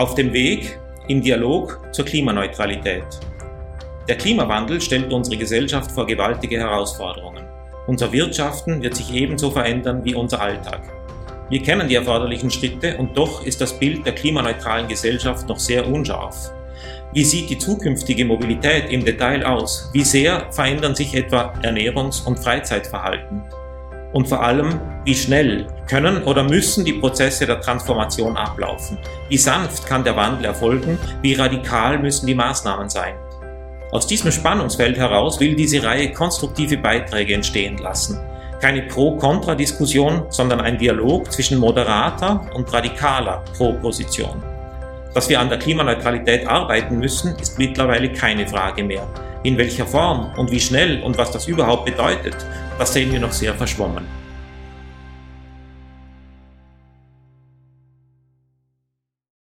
Auf dem Weg im Dialog zur Klimaneutralität. Der Klimawandel stellt unsere Gesellschaft vor gewaltige Herausforderungen. Unser Wirtschaften wird sich ebenso verändern wie unser Alltag. Wir kennen die erforderlichen Schritte und doch ist das Bild der klimaneutralen Gesellschaft noch sehr unscharf. Wie sieht die zukünftige Mobilität im Detail aus? Wie sehr verändern sich etwa Ernährungs- und Freizeitverhalten? Und vor allem, wie schnell können oder müssen die Prozesse der Transformation ablaufen? Wie sanft kann der Wandel erfolgen? Wie radikal müssen die Maßnahmen sein? Aus diesem Spannungsfeld heraus will diese Reihe konstruktive Beiträge entstehen lassen. Keine Pro-Kontra-Diskussion, sondern ein Dialog zwischen moderater und radikaler Pro-Position. Dass wir an der Klimaneutralität arbeiten müssen, ist mittlerweile keine Frage mehr. In welcher Form und wie schnell und was das überhaupt bedeutet, das sehen wir noch sehr verschwommen.